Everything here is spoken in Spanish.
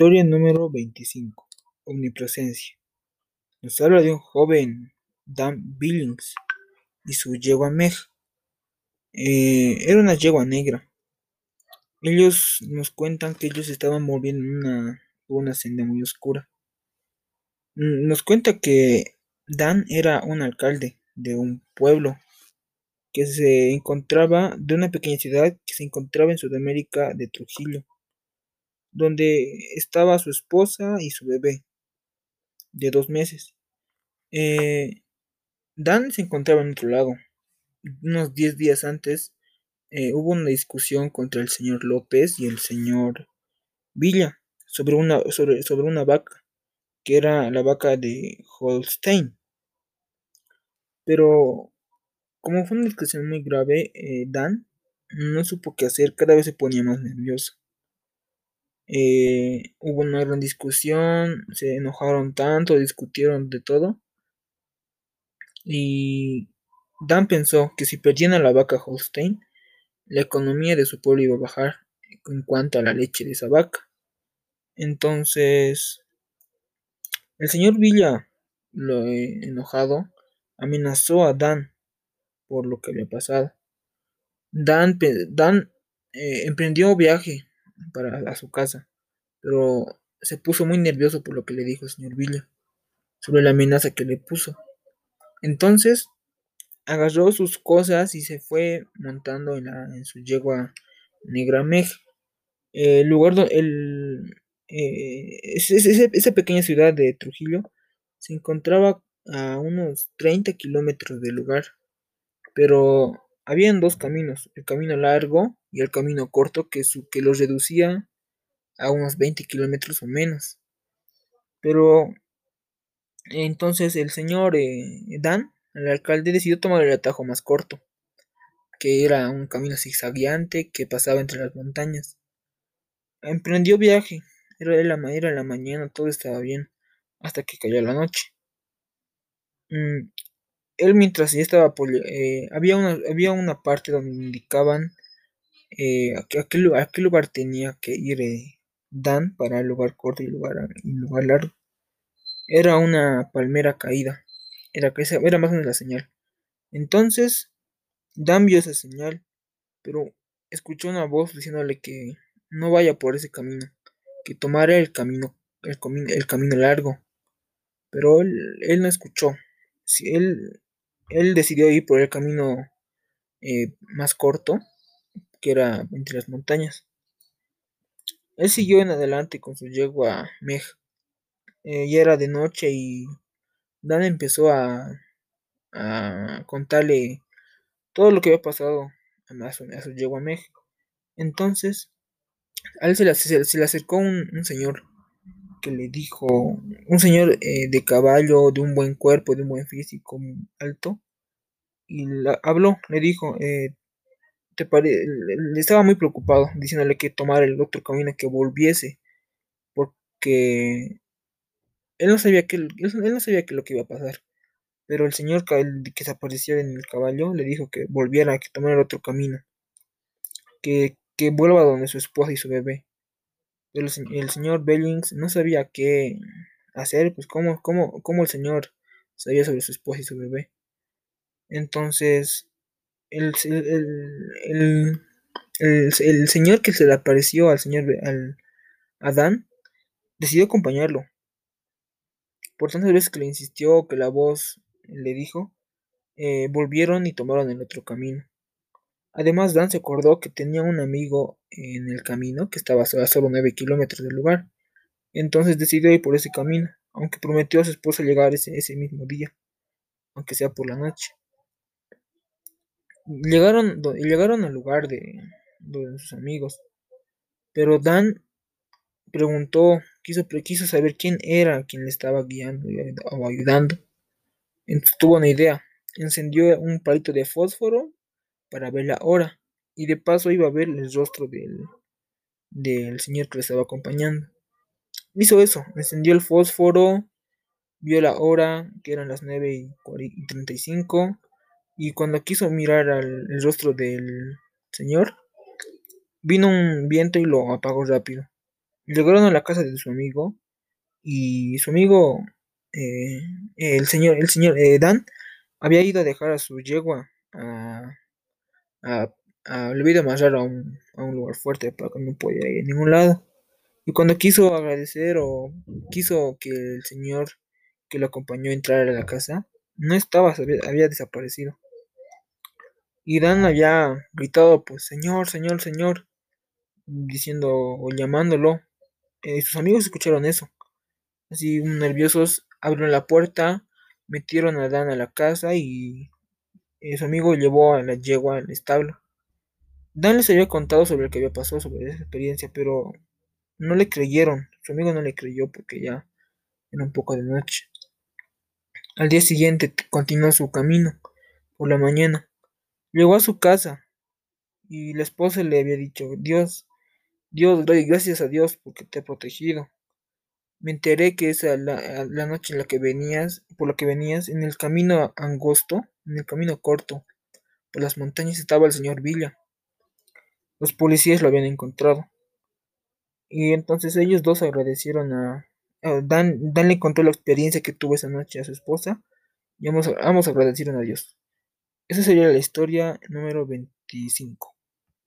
Historia número 25. Omnipresencia. Nos habla de un joven, Dan Billings, y su yegua Meg. Eh, era una yegua negra. Ellos nos cuentan que ellos estaban moviendo en una, una senda muy oscura. Nos cuenta que Dan era un alcalde de un pueblo que se encontraba, de una pequeña ciudad que se encontraba en Sudamérica de Trujillo, donde estaba su esposa y su bebé de dos meses. Eh, Dan se encontraba en otro lado. Unos 10 días antes eh, hubo una discusión contra el señor López y el señor Villa sobre una, sobre, sobre una vaca, que era la vaca de Holstein. Pero como fue una discusión muy grave, eh, Dan no supo qué hacer, cada vez se ponía más nervioso. Eh, hubo una gran discusión, se enojaron tanto, discutieron de todo. Y Dan pensó que si perdían la vaca Holstein, la economía de su pueblo iba a bajar en cuanto a la leche de esa vaca. Entonces, el señor Villa, lo eh, enojado, amenazó a Dan por lo que había pasado. Dan, Dan eh, emprendió viaje para a su casa, pero se puso muy nervioso por lo que le dijo el señor Villa sobre la amenaza que le puso. Entonces, agarró sus cosas y se fue montando en, la, en su yegua negra Meg. El lugar donde el, eh, esa pequeña ciudad de Trujillo se encontraba a unos 30 kilómetros del lugar, pero habían dos caminos, el camino largo y el camino corto que, su, que los reducía a unos 20 kilómetros o menos. Pero entonces el señor eh, Dan, el alcalde, decidió tomar el atajo más corto, que era un camino zigzagueante que pasaba entre las montañas. Emprendió viaje, era la, la mañana, todo estaba bien, hasta que cayó la noche. Mm, él mientras ya estaba eh, había una, había una parte donde indicaban eh, a, qué, lugar tenía que ir eh, Dan para el lugar corto y lugar, lugar largo. Era una palmera caída, era, más o menos la señal. Entonces, Dan vio esa señal, pero escuchó una voz diciéndole que no vaya por ese camino, que tomara el camino, el, camino largo. Pero él no escuchó. Si él, él decidió ir por el camino eh, más corto, que era entre las montañas. Él siguió en adelante con su yegua Meg. Eh, ya era de noche y Dan empezó a, contarle todo lo que había pasado a su, a su yegua Meg. Entonces, a él se le, se, le acercó un señor que le dijo, un señor eh, de caballo, de un buen cuerpo, de un buen físico, alto, y la- habló, le dijo, eh, le- estaba muy preocupado, diciéndole que tomara el otro camino, que volviese, porque él no sabía que, él, no sabía que lo que iba a pasar. Pero el señor que se apareció en el caballo le dijo que volviera, que tomara el otro camino, que, que vuelva donde su esposa y su bebé. El, se- el señor Bellings no sabía qué hacer, pues cómo, cómo, cómo el señor sabía sobre su esposa y su bebé. Entonces, el, el, el, señor que se le apareció al señor, al Adán, decidió acompañarlo. Por tantas veces que le insistió, que la voz le dijo, eh, volvieron y tomaron el otro camino. Además, Dan se acordó que tenía un amigo en el camino que estaba a solo 9 kilómetros del lugar. Entonces decidió ir por ese camino, aunque prometió a su esposa llegar ese, ese mismo día, aunque sea por la noche. Llegaron, llegaron al lugar de, sus amigos, pero Dan preguntó, quiso, saber quién era quien le estaba guiando o ayudando. Entonces tuvo una idea, encendió un palito de fósforo para ver la hora y de paso iba a ver el rostro del, señor que le estaba acompañando. Hizo eso, encendió el fósforo, vio la hora, que eran las 9 y, cuare- y 35, y cuando quiso mirar al el rostro del señor, vino un viento y lo apagó rápido. Llegaron a la casa de su amigo y su amigo, eh, el señor, el señor eh, Dan, había ido a dejar a su yegua a, a le a un, a un lugar fuerte para que no podía ir a ningún lado. Y cuando quiso agradecer o quiso que el señor que lo acompañó entrar a la casa, no estaba, había, había desaparecido. Y Dan había gritado, pues, Señor, Señor, Señor, diciendo o llamándolo. Eh, sus amigos escucharon eso. Así nerviosos, abrieron la puerta, metieron a Dan a la casa y eh, su amigo llevó a la yegua al establo. Dan les había contado sobre lo que había pasado, sobre esa experiencia, pero no le creyeron. Su amigo no le creyó porque ya era un poco de noche. Al día siguiente continuó su camino por la mañana. Llegó a su casa y la esposa le había dicho, Dios, Dios, doy gracias a Dios porque te ha protegido. Me enteré que esa la, la noche en la que venías, por la que venías, en el camino angosto, en el camino corto, por las montañas estaba el señor Villa. Los policías lo habían encontrado. Y entonces ellos dos agradecieron a, a Dan, Dan le contó la experiencia que tuvo esa noche a su esposa y ambos, ambos agradecieron a Dios. Esa sería la historia número 25.